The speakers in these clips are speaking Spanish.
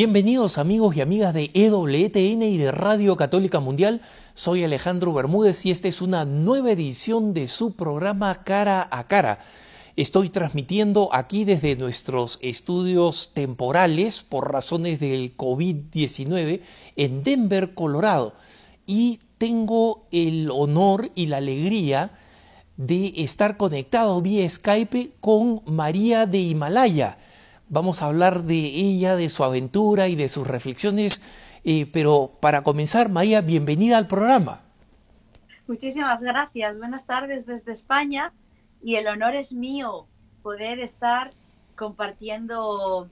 Bienvenidos amigos y amigas de EWTN y de Radio Católica Mundial. Soy Alejandro Bermúdez y esta es una nueva edición de su programa Cara a Cara. Estoy transmitiendo aquí desde nuestros estudios temporales por razones del COVID-19 en Denver, Colorado. Y tengo el honor y la alegría de estar conectado vía Skype con María de Himalaya Vamos a hablar de ella, de su aventura y de sus reflexiones. Eh, pero para comenzar, María, bienvenida al programa. Muchísimas gracias. Buenas tardes desde España y el honor es mío poder estar compartiendo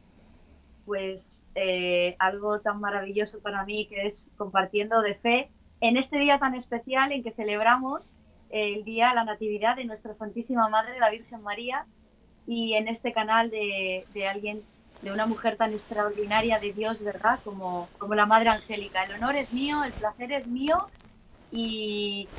pues eh, algo tan maravilloso para mí que es compartiendo de fe en este día tan especial en que celebramos el día de la Natividad de nuestra Santísima Madre, la Virgen María, y en este canal de, de, alguien, de una mujer tan extraordinaria de Dios, ¿verdad? Como, como la Madre Angélica. El honor es mío, el placer es mío y,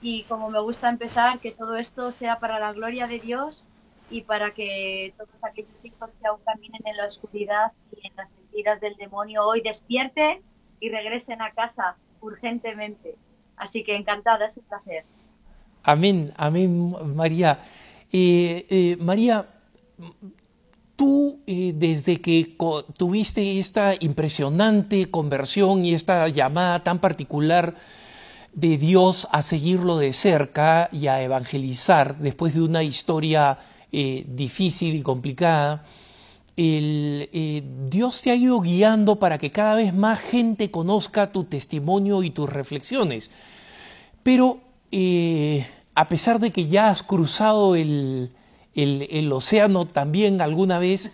y como me gusta empezar, que todo esto sea para la gloria de Dios y para que todos aquellos hijos que aún caminen en la oscuridad y en las mentiras del demonio hoy despierten y regresen a casa urgentemente. Así que encantada, es un placer. Amén, amén, María. Eh, María, Tú, eh, desde que tuviste esta impresionante conversión y esta llamada tan particular de Dios a seguirlo de cerca y a evangelizar después de una historia eh, difícil y complicada, eh, Dios te ha ido guiando para que cada vez más gente conozca tu testimonio y tus reflexiones. Pero a pesar de que ya has cruzado el, el, océano también alguna vez.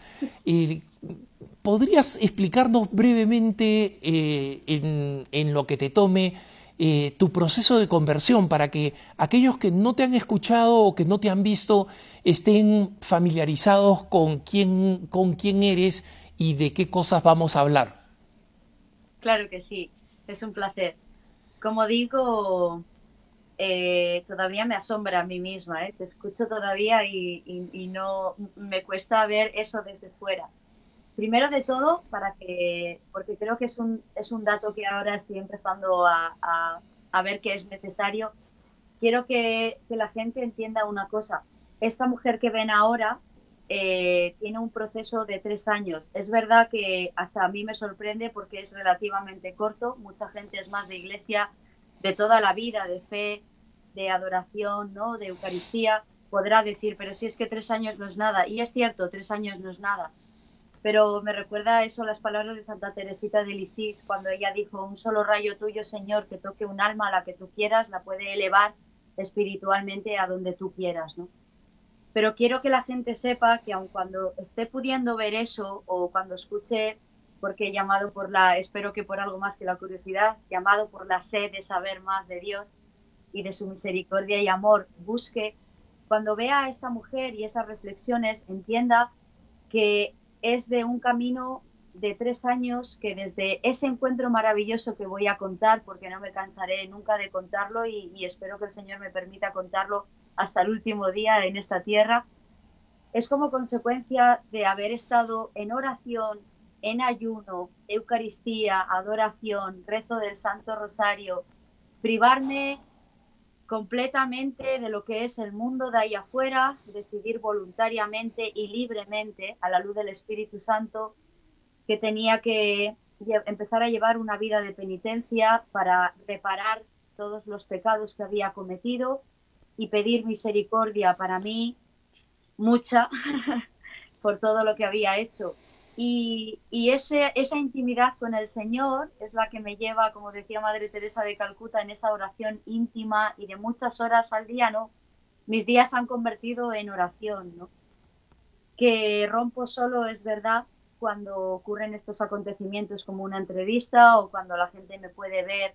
¿Podrías explicarnos brevemente eh, en, lo que te tome eh, tu proceso de conversión para que aquellos que no te han escuchado o que no te han visto estén familiarizados con quién, con quién eres y de qué cosas vamos a hablar? Claro que sí, es un placer. Como digo, eh, todavía me asombra a mí misma, ¿eh? te escucho todavía y, no me cuesta ver eso desde fuera. Primero de todo, para que, porque creo que es un, es un dato que ahora estoy empezando a, a, ver que es necesario, quiero que, que, la gente entienda una cosa. Esta mujer que ven ahora eh, tiene un proceso de tres años. Es verdad que hasta a mí me sorprende porque es relativamente corto. Mucha gente es más de iglesia de toda la vida, de fe, de adoración, ¿no? de Eucaristía, podrá decir, pero si es que tres años no es nada. Y es cierto, tres años no es nada. Pero me recuerda eso las palabras de Santa Teresita de Lisis cuando ella dijo, un solo rayo tuyo, Señor, que toque un alma a la que tú quieras, la puede elevar espiritualmente a donde tú quieras, ¿no? Pero quiero que la gente sepa que aun cuando esté pudiendo ver eso o cuando escuche, porque llamado por la, espero que por algo más que la curiosidad, llamado por la sed de saber más de Dios, y de su misericordia y amor busque, cuando vea a esta mujer y esas reflexiones, entienda que es de un camino de tres años que desde ese encuentro maravilloso que voy a contar, porque no me cansaré nunca de contarlo y, espero que el Señor me permita contarlo hasta el último día en esta tierra, es como consecuencia de haber estado en oración, en ayuno, Eucaristía, adoración, rezo del Santo Rosario, privarme completamente de lo que es el mundo de ahí afuera, decidir voluntariamente y libremente a la luz del Espíritu Santo que tenía que empezar a llevar una vida de penitencia para reparar todos los pecados que había cometido y pedir misericordia para mí, mucha, por todo lo que había hecho. Y, esa intimidad con el Señor es la que me lleva, como decía Madre Teresa de Calcuta, en esa oración íntima y de muchas horas al día, ¿no? Mis días han convertido en oración, ¿no? Que rompo solo, es verdad, cuando ocurren estos acontecimientos como una entrevista o cuando la gente me puede ver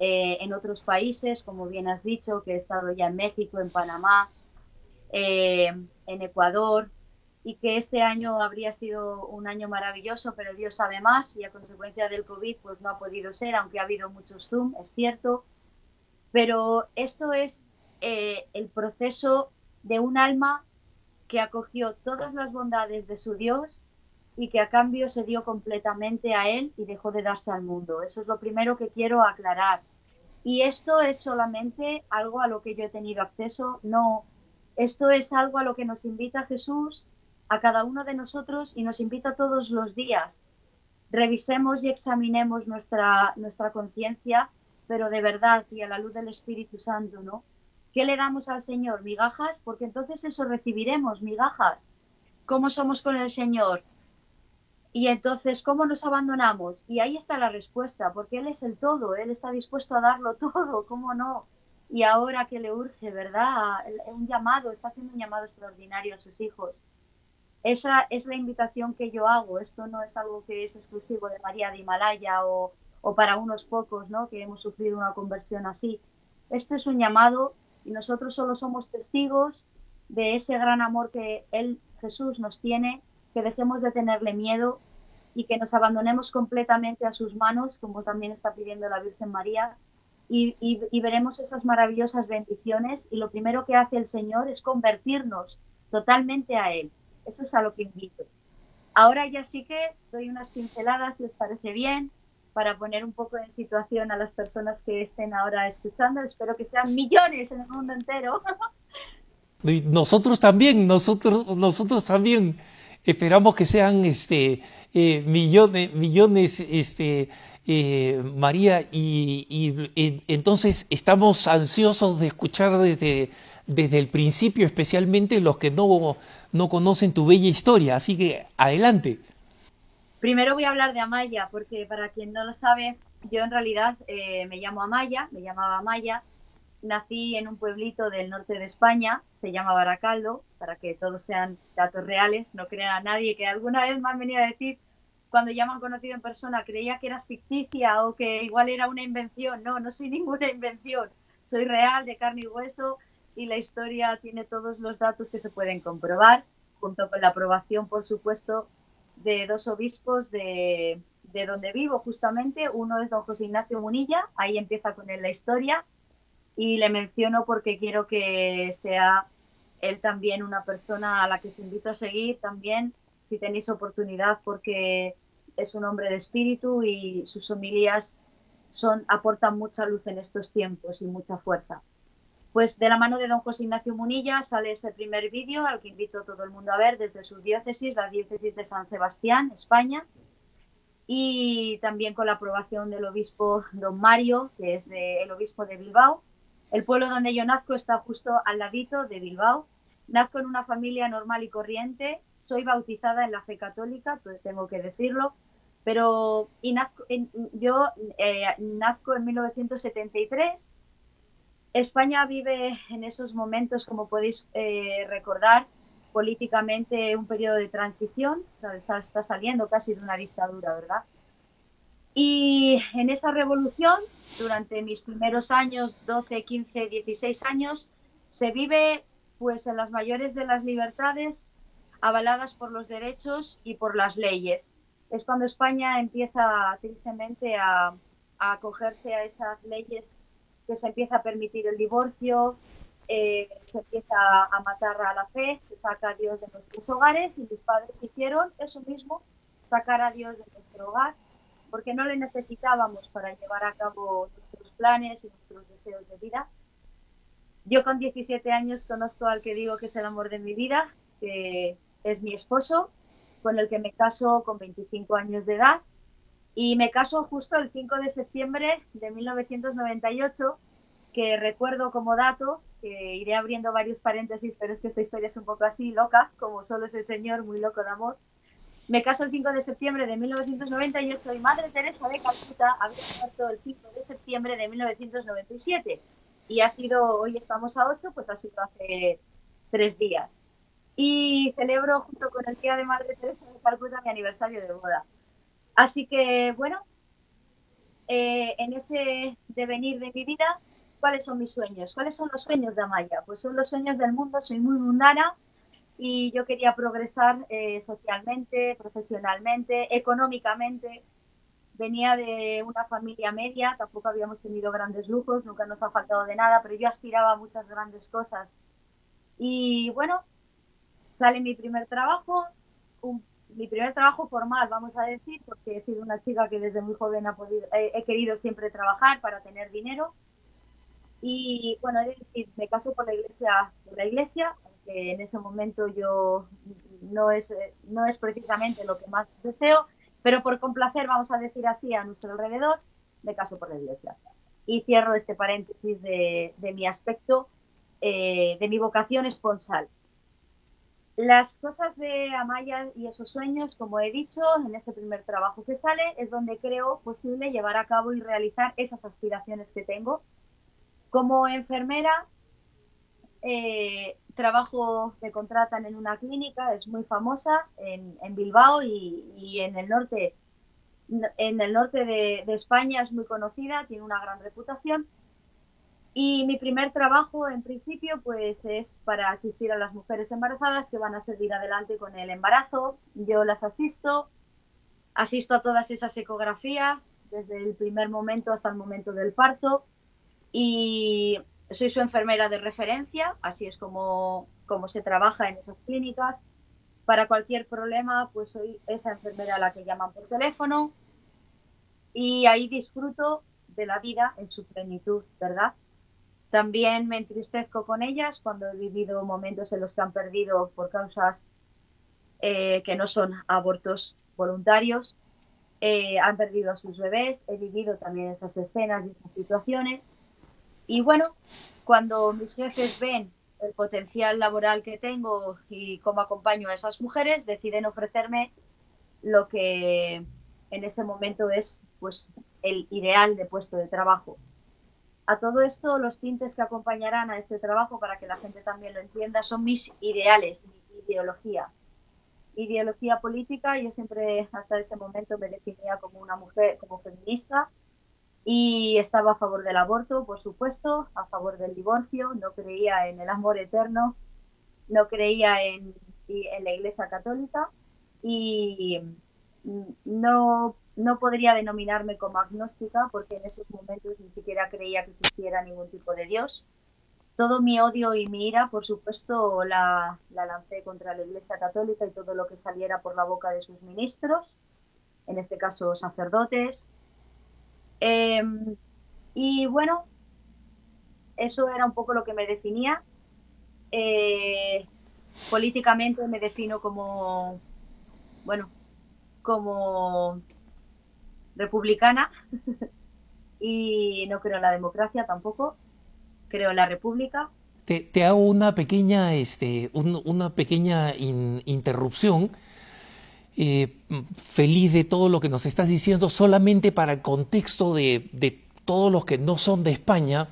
eh, en otros países, como bien has dicho, que he estado ya en México, en Panamá, eh, en Ecuador, y que este año habría sido un año maravilloso, pero Dios sabe más y a consecuencia del COVID pues no ha podido ser, aunque ha habido muchos Zoom, es cierto. Pero esto es eh, el proceso de un alma que acogió todas las bondades de su Dios y que a cambio se dio completamente a Él y dejó de darse al mundo. Eso es lo primero que quiero aclarar. Y esto es solamente algo a lo que yo he tenido acceso, no, esto es algo a lo que nos invita Jesús a cada uno de nosotros y nos invita todos los días. Revisemos y examinemos nuestra, nuestra conciencia, pero de verdad y a la luz del Espíritu Santo, ¿no? ¿Qué le damos al Señor? ¿Migajas? Porque entonces eso recibiremos, migajas. ¿Cómo somos con el Señor? Y entonces, ¿cómo nos abandonamos? Y ahí está la respuesta, porque Él es el todo, Él está dispuesto a darlo todo, ¿cómo no? Y ahora que le urge, ¿verdad? Un llamado, está haciendo un llamado extraordinario a sus hijos. Esa es la invitación que yo hago. Esto no es algo que es exclusivo de María de Himalaya o, o para unos pocos, ¿no? Que hemos sufrido una conversión así. Este es un llamado y nosotros solo somos testigos de ese gran amor que Él, Jesús, nos tiene, que dejemos de tenerle miedo y que nos abandonemos completamente a sus manos, como también está pidiendo la Virgen María, y, y, veremos esas maravillosas bendiciones. Y lo primero que hace el Señor es convertirnos totalmente a Él. Eso es a lo que invito. Ahora ya sí que doy unas pinceladas, si os parece bien, para poner un poco en situación a las personas que estén ahora escuchando. Espero que sean millones en el mundo entero. Nosotros también, nosotros, nosotros también esperamos que sean este eh, millones, millones, este eh, María, y, y, entonces estamos ansiosos de escuchar desde desde el principio, especialmente los que no, no conocen tu bella historia. Así que adelante. Primero voy a hablar de Amaya, porque para quien no lo sabe, yo en realidad eh, me llamo Amaya, me llamaba Amaya, nací en un pueblito del norte de España, se llama Baracaldo, para que todos sean datos reales, no crea a nadie que alguna vez me han venido a decir, cuando ya me han conocido en persona, creía que eras ficticia o que igual era una invención. No, no soy ninguna invención, soy real, de carne y hueso, y la historia tiene todos los datos que se pueden comprobar, junto con la aprobación, por supuesto, de dos obispos de, de donde vivo justamente. Uno es don José Ignacio Munilla, ahí empieza con él la historia, y le menciono porque quiero que sea él también una persona a la que os invito a seguir también, si tenéis oportunidad, porque es un hombre de espíritu y sus homilías son, aportan mucha luz en estos tiempos y mucha fuerza. Pues de la mano de don José Ignacio Munilla sale ese primer vídeo al que invito a todo el mundo a ver desde su diócesis, la diócesis de San Sebastián, España, y también con la aprobación del obispo don Mario, que es el obispo de Bilbao. El pueblo donde yo nazco está justo al ladito de Bilbao. Nazco en una familia normal y corriente, soy bautizada en la fe católica, tengo que decirlo, pero y nazco, yo eh, nazco en 1973 España vive en esos momentos, como podéis eh, recordar, políticamente un periodo de transición, está saliendo casi de una dictadura, ¿verdad? Y en esa revolución, durante mis primeros años, 12, 15, 16 años, se vive pues en las mayores de las libertades, avaladas por los derechos y por las leyes. Es cuando España empieza tristemente a, a acogerse a esas leyes que se empieza a permitir el divorcio, eh, se empieza a matar a la fe, se saca a Dios de nuestros hogares y mis padres hicieron eso mismo, sacar a Dios de nuestro hogar, porque no le necesitábamos para llevar a cabo nuestros planes y nuestros deseos de vida. Yo con 17 años conozco al que digo que es el amor de mi vida, que es mi esposo, con el que me caso con 25 años de edad y me caso justo el 5 de septiembre de 1998, que recuerdo como dato, que iré abriendo varios paréntesis, pero es que esta historia es un poco así, loca, como solo es el Señor, muy loco de amor. Me caso el 5 de septiembre de 1998 y Madre Teresa de Calcuta había muerto el 5 de septiembre de 1997. Y ha sido, hoy estamos a 8, pues ha sido hace tres días. Y celebro junto con el Día de Madre Teresa de Calcuta mi aniversario de boda. Así que, bueno, eh, en ese devenir de mi vida, ¿cuáles son mis sueños? ¿Cuáles son los sueños de Amaya? Pues son los sueños del mundo, soy muy mundana y yo quería progresar eh, socialmente, profesionalmente, económicamente. Venía de una familia media, tampoco habíamos tenido grandes lujos, nunca nos ha faltado de nada, pero yo aspiraba a muchas grandes cosas. Y bueno, sale mi primer trabajo, un mi primer trabajo formal, vamos a decir, porque he sido una chica que desde muy joven ha podido, he, querido siempre trabajar para tener dinero. Y bueno, es decir, me caso por la iglesia, por la iglesia, aunque en ese momento yo no es, no es precisamente lo que más deseo, pero por complacer, vamos a decir así, a nuestro alrededor, me caso por la iglesia. Y cierro este paréntesis de, de mi aspecto, eh, de mi vocación esponsal. Las cosas de Amaya y esos sueños, como he dicho, en ese primer trabajo que sale, es donde creo posible llevar a cabo y realizar esas aspiraciones que tengo. Como enfermera, eh, trabajo, me contratan en una clínica, es muy famosa en, Bilbao y, en el norte, en el norte de España es muy conocida, tiene una gran reputación y mi primer trabajo, en principio, pues es para asistir a las mujeres embarazadas que van a seguir adelante con el embarazo. Yo las asisto, asisto a todas esas ecografías, desde el primer momento hasta el momento del parto. Y soy su enfermera de referencia, así es como, como se trabaja en esas clínicas. Para cualquier problema, pues soy esa enfermera a la que llaman por teléfono. Y ahí disfruto de la vida en su plenitud, ¿verdad? También me entristezco con ellas cuando he vivido momentos en los que han perdido por causas eh, que no son abortos voluntarios, eh, han perdido a sus bebés, he vivido también esas escenas y esas situaciones. Y bueno, cuando mis jefes ven el potencial laboral que tengo y cómo acompaño a esas mujeres, deciden ofrecerme lo que en ese momento es pues el ideal de puesto de trabajo. A todo esto, los tintes que acompañarán a este trabajo, para que la gente también lo entienda, son mis ideales, mi ideología. Ideología política, yo siempre hasta ese momento me definía como una mujer, como feminista, y estaba a favor del aborto, por supuesto, a favor del divorcio, no creía en el amor eterno, no creía en, en la Iglesia Católica y no no podría denominarme como agnóstica porque en esos momentos ni siquiera creía que existiera ningún tipo de Dios. Todo mi odio y mi ira, por supuesto, la, lancé contra la Iglesia Católica y todo lo que saliera por la boca de sus ministros, en este caso sacerdotes. Em, y bueno, eso era un poco lo que me definía. Eh, políticamente me defino como, bueno, como republicana y no creo en la democracia tampoco, creo en la república. Te, hago una pequeña, este, una pequeña interrupción. Eh, feliz de todo lo que nos estás diciendo, solamente para el contexto de, de todos los que no son de España,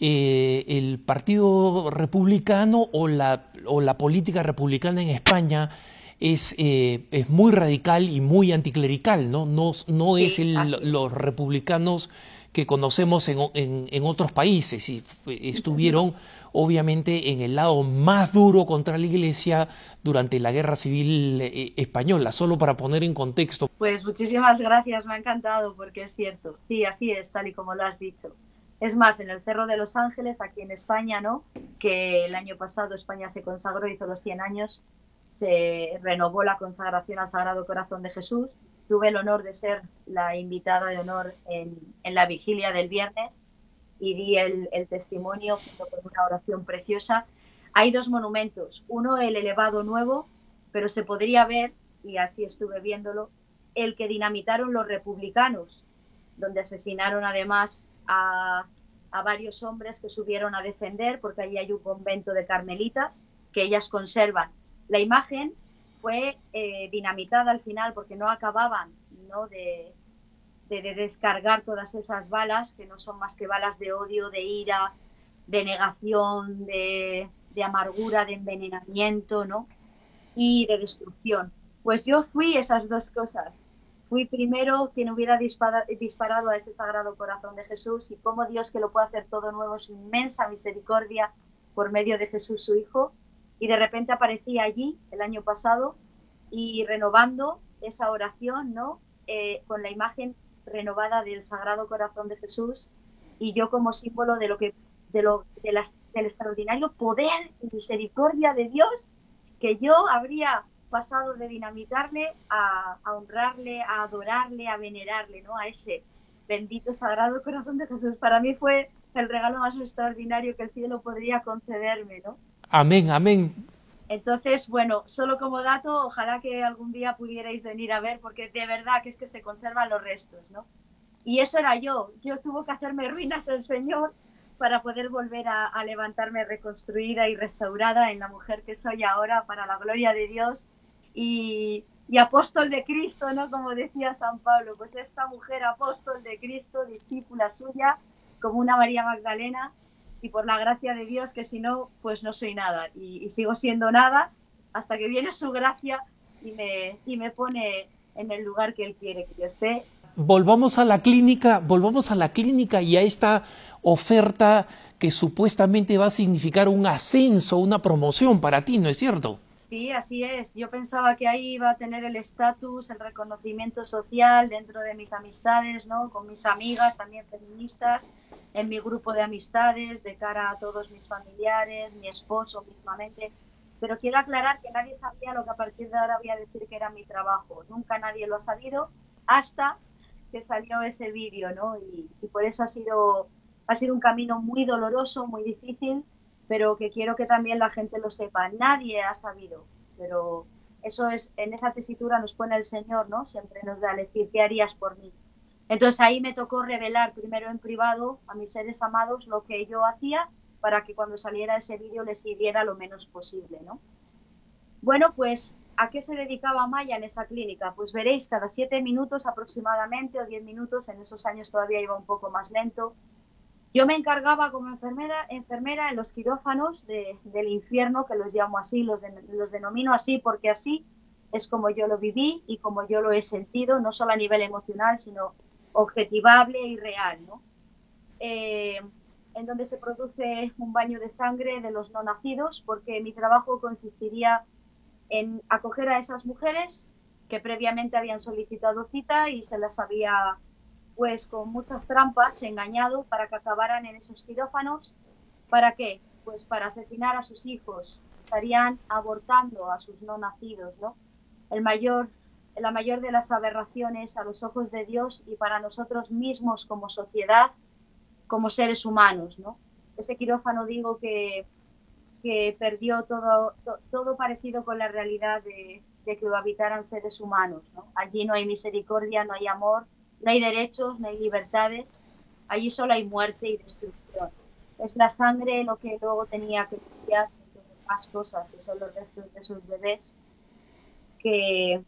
eh, el Partido Republicano o la, o la política republicana en España es, eh, es muy radical y muy anticlerical, ¿no? No, no es los republicanos que conocemos en, en, otros países y estuvieron obviamente en el lado más duro contra la Iglesia durante la Guerra Civil eh, Española, solo para poner en contexto. Pues muchísimas gracias, me ha encantado porque es cierto, sí, así es, tal y como lo has dicho. Es más, en el Cerro de los Ángeles, aquí en España, ¿no? Que el año pasado España se consagró, hizo los 100 años, se renovó la consagración al Sagrado Corazón de Jesús. Tuve el honor de ser la invitada de honor en, la vigilia del viernes y di el, testimonio junto con una oración preciosa. Hay dos monumentos, uno el elevado nuevo, pero se podría ver, y así estuve viéndolo, el que dinamitaron los republicanos, donde asesinaron además a, varios hombres que subieron a defender, porque allí hay un convento de carmelitas que ellas conservan la imagen fue eh, dinamitada al final porque no acababan De, descargar todas esas balas, que no son más que balas de odio, de ira, de negación, de, amargura, de envenenamiento, ¿no? Y de destrucción. Pues yo fui esas dos cosas. Fui primero quien hubiera disparado a ese sagrado corazón de Jesús y como Dios que lo puede hacer todo nuevo, su inmensa misericordia por medio de Jesús su Hijo, y de repente aparecía allí el año pasado y renovando esa oración, ¿no? Eh, con la imagen renovada del Sagrado Corazón de Jesús y yo como símbolo de lo que de lo del extraordinario poder y misericordia de Dios que yo habría pasado de dinamitarle a, a, honrarle, a adorarle, a venerarle, ¿no? A ese bendito sagrado corazón de Jesús. Para mí fue el regalo más extraordinario que el cielo podría concederme, ¿no? Amén, amén. Entonces, bueno, solo como dato, ojalá que algún día pudierais venir a ver, porque de verdad que es que se conservan los restos, ¿no? Y eso era yo. Yo tuvo que hacerme ruinas el Señor para poder volver a, levantarme reconstruida y restaurada en la mujer que soy ahora, para la gloria de Dios y, y, apóstol de Cristo, ¿no? Como decía San Pablo, pues esta mujer apóstol de Cristo, discípula suya, como una María Magdalena, y por la gracia de Dios, que si no, pues no soy nada, y, sigo siendo nada hasta que viene su gracia y me, y me pone en el lugar que Él quiere que yo esté volvamos a la clínica, volvamos a la clínica y a esta oferta que supuestamente va a significar un ascenso, una promoción para ti, ¿no es cierto? Sí, así es. Yo pensaba que ahí iba a tener el estatus, el reconocimiento social dentro de mis amistades, ¿no? Con mis amigas también feministas, en mi grupo de amistades, de cara a todos mis familiares, mi esposo mismamente. Pero quiero aclarar que nadie sabía lo que a partir de ahora voy a decir que era mi trabajo. Nunca nadie lo ha sabido hasta que salió ese vídeo, ¿no? Y, y, por eso ha sido, ha sido un camino muy doloroso, muy difícil, pero que quiero que también la gente lo sepa. Nadie ha sabido, pero eso es, en esa tesitura nos pone el Señor, ¿no? Siempre nos da a decir, ¿qué harías por mí? Entonces ahí me tocó revelar primero en privado a mis seres amados lo que yo hacía para que cuando saliera ese vídeo les hiriera lo menos posible, ¿no? Bueno, pues ¿A qué se dedicaba Maya en esa clínica? Pues veréis, cada siete minutos aproximadamente o diez minutos, en esos años todavía iba un poco más lento, yo me encargaba como enfermera, enfermera en los quirófanos de, del infierno, que los llamo así, los denomino así porque así es como yo lo viví y como yo lo he sentido, no solo a nivel emocional, sino objetivable y real, ¿no? Eh, en donde se produce un baño de sangre de los no nacidos, porque mi trabajo consistiría en acoger a esas mujeres que previamente habían solicitado cita y se las había, pues con muchas trampas, engañado para que acabaran en esos quirófanos. ¿Para qué? Pues para asesinar a sus hijos. Estarían abortando a sus no nacidos, ¿no? El mayor, la mayor de las aberraciones a los ojos de Dios y para nosotros mismos como sociedad, como seres humanos, ¿no? Ese quirófano digo que que perdió todo, to, todo parecido con la realidad de, de, que lo habitaran seres humanos. ¿no? Allí no hay misericordia, no hay amor, no hay derechos, no hay libertades, allí solo hay muerte y destrucción. Es la sangre lo que luego tenía que limpiar más cosas, que son los restos de esos bebés, que,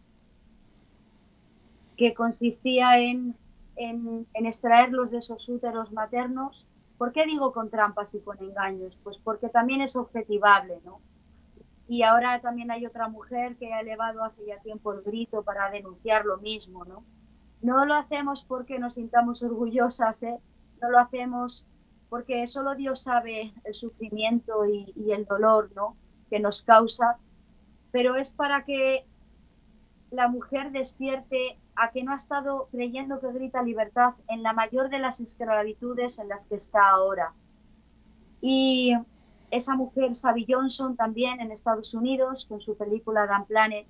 que consistía en, en, en extraerlos de esos úteros maternos ¿Por qué digo con trampas y con engaños? Pues porque también es objetivable, ¿no? Y ahora también hay otra mujer que ha elevado hace ya tiempo el grito para denunciar lo mismo, ¿no? No lo hacemos porque nos sintamos orgullosas, ¿eh? No lo hacemos porque solo Dios sabe el sufrimiento y, el dolor, ¿no? Que nos causa, pero es para que la mujer despierte a que no ha estado creyendo que grita libertad en la mayor de las esclavitudes en las que está ahora. Y esa mujer, Sabi Johnson, también en Estados Unidos, con su película Dan Planet,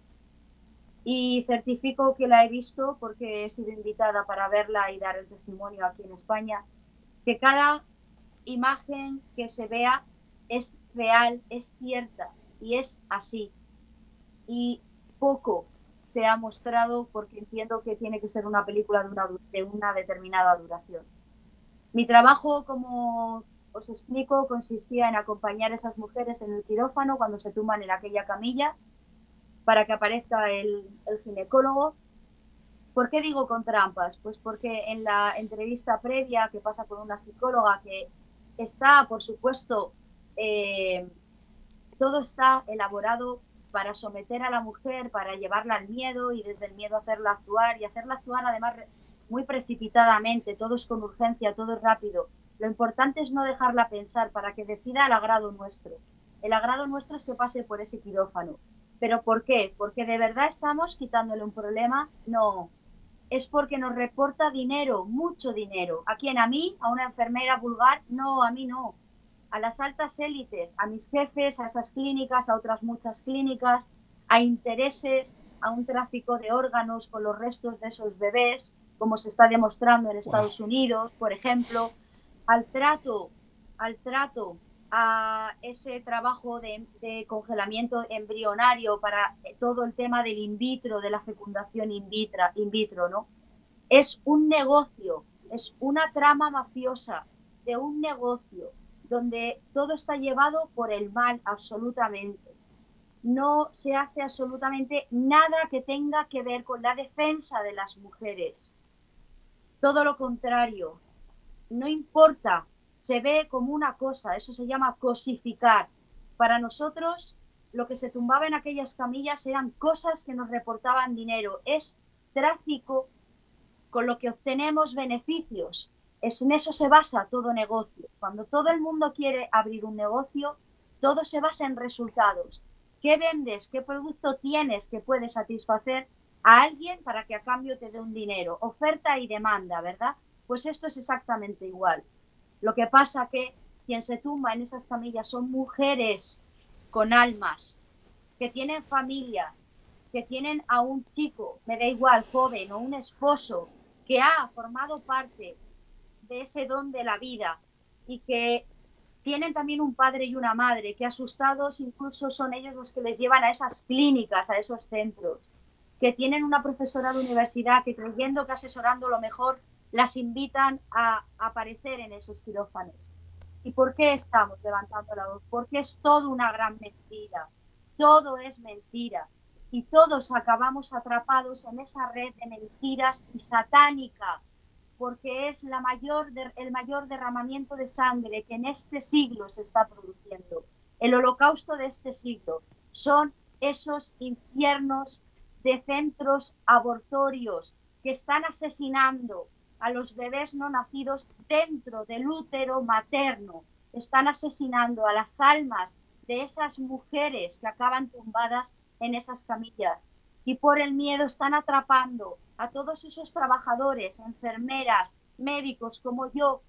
y certifico que la he visto porque he sido invitada para verla y dar el testimonio aquí en España, que cada imagen que se vea es real, es cierta y es así. Y poco se ha mostrado porque entiendo que tiene que ser una película de una, de una determinada duración. Mi trabajo, como os explico, consistía en acompañar a esas mujeres en el quirófano cuando se tuman en aquella camilla para que aparezca el, ginecólogo. ¿Por qué digo con trampas? Pues porque en la entrevista previa que pasa con una psicóloga que está, por supuesto, eh, todo está elaborado para someter a la mujer, para llevarla al miedo y desde el miedo hacerla actuar y hacerla actuar además muy precipitadamente, todo es con urgencia, todo es rápido. Lo importante es no dejarla pensar para que decida el agrado nuestro. El agrado nuestro es que pase por ese quirófano. ¿Pero por qué? ¿Porque de verdad estamos quitándole un problema? No. Es porque nos reporta dinero, mucho dinero. ¿A quién? ¿A mí? ¿A una enfermera vulgar? No, a mí no a las altas élites, a mis jefes, a esas clínicas, a otras muchas clínicas, a intereses, a un tráfico de órganos con los restos de esos bebés, como se está demostrando en Estados Unidos, por ejemplo, al trato, al trato a ese trabajo de, congelamiento embrionario para todo el tema del in vitro, de la fecundación in vitro, in vitro, ¿no? Es un negocio, es una trama mafiosa de un negocio donde todo está llevado por el mal absolutamente. No se hace absolutamente nada que tenga que ver con la defensa de las mujeres. Todo lo contrario. No importa se ve como una cosa, eso se llama cosificar. Para nosotros, lo que se tumbaba en aquellas camillas eran cosas que nos reportaban dinero, es tráfico con lo que obtenemos beneficios. Es, en eso se basa todo negocio. Cuando todo el mundo quiere abrir un negocio, todo se basa en resultados. ¿Qué vendes? ¿Qué producto tienes que puede satisfacer a alguien para que a cambio te dé un dinero? Oferta y demanda, ¿verdad? Pues esto es exactamente igual. Lo que pasa que quien se tumba en esas camillas son mujeres con almas, que tienen familias, que tienen a un chico, me da igual, joven o un esposo, que ha formado parte de ese don de la vida y que tienen también un padre y una madre que asustados incluso son ellos los que les llevan a esas clínicas, a esos centros, que tienen una profesora de universidad que creyendo que asesorando lo mejor las invitan a aparecer en esos quirófanos. ¿Y por qué estamos levantando la voz? Porque es todo una gran mentira. Todo es mentira. Y todos acabamos atrapados en esa red de mentiras y satánica, porque es la mayor el mayor derramamiento de sangre que en este siglo se está produciendo. El holocausto de este siglo son esos infiernos de centros abortorios que están asesinando a los bebés no nacidos dentro del útero materno. Están asesinando a las almas de esas mujeres que acaban tumbadas en esas camillas. Y por el miedo están atrapando a todos esos trabajadores, enfermeras, médicos como yo,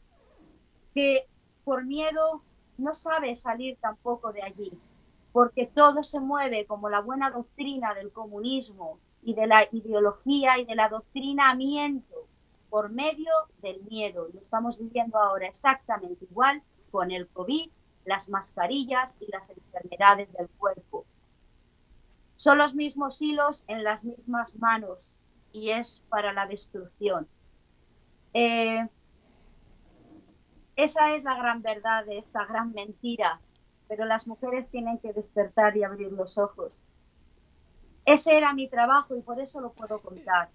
que por miedo no sabe salir tampoco de allí, porque todo se mueve como la buena doctrina del comunismo y de la ideología y del adoctrinamiento por medio del miedo. Lo estamos viviendo ahora exactamente igual con el COVID, las mascarillas y las enfermedades del cuerpo. Son los mismos hilos en las mismas manos y es para la destrucción. Eh, esa es la gran verdad de esta gran mentira, pero las mujeres tienen que despertar y abrir los ojos. Ese era mi trabajo y por eso lo puedo contar.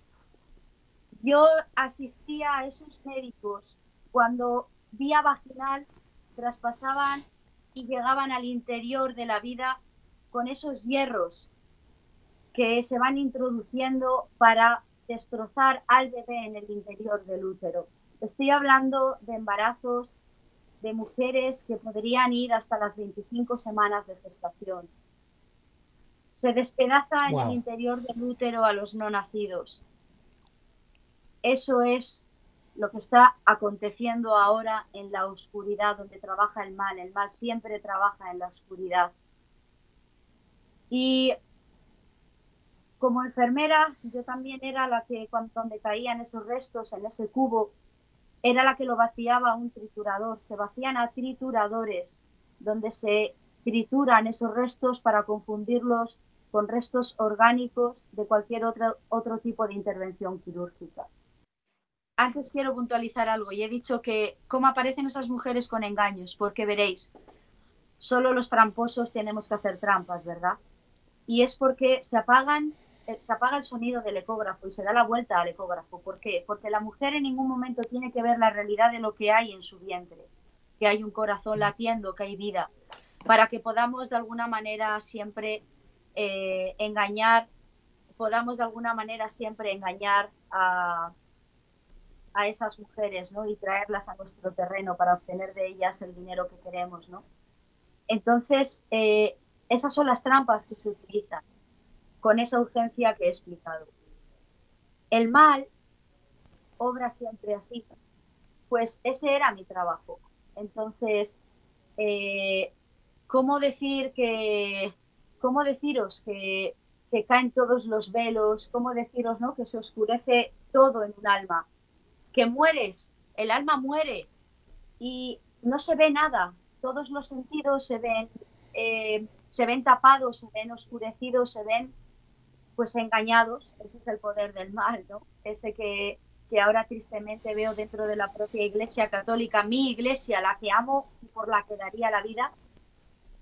Yo asistía a esos médicos cuando vía vaginal traspasaban y llegaban al interior de la vida con esos hierros que se van introduciendo para destrozar al bebé en el interior del útero. Estoy hablando de embarazos de mujeres que podrían ir hasta las 25 semanas de gestación. Se despedaza en el interior del útero a los no nacidos. Eso es lo que está aconteciendo ahora en la oscuridad donde trabaja el mal. El mal siempre trabaja en la oscuridad. Y como enfermera, yo también era la que cuando caían esos restos en ese cubo, era la que lo vaciaba un triturador. Se vacían a trituradores donde se trituran esos restos para confundirlos con restos orgánicos de cualquier otro, otro tipo de intervención quirúrgica antes quiero puntualizar algo y he dicho que cómo aparecen esas mujeres con engaños, porque veréis, solo los tramposos tenemos que hacer trampas, ¿verdad? Y es porque se apagan eh, se apaga el sonido del ecógrafo y se da la vuelta al ecógrafo. ¿Por qué? Porque la mujer en ningún momento tiene que ver la realidad de lo que hay en su vientre, que hay un corazón latiendo, que hay vida, para que podamos de alguna manera siempre eh, engañar, podamos de alguna manera siempre engañar a, a esas mujeres ¿no? y traerlas a nuestro terreno para obtener de ellas el dinero que queremos. ¿no? Entonces, eh, esas son las trampas que se utilizan con esa urgencia que he explicado. El mal obra siempre así. Pues ese era mi trabajo. Entonces, eh, ¿cómo decir que, cómo deciros que que caen todos los velos, ¿cómo deciros, no? Que se oscurece todo en un alma, que mueres, el alma muere y no se ve nada, todos los sentidos se ven, eh, se ven tapados, se ven oscurecidos, se ven pues engañados, ese es el poder del mal, ¿no? Ese que, que ahora tristemente veo dentro de la propia Iglesia Católica, mi iglesia, la que amo y por la que daría la vida,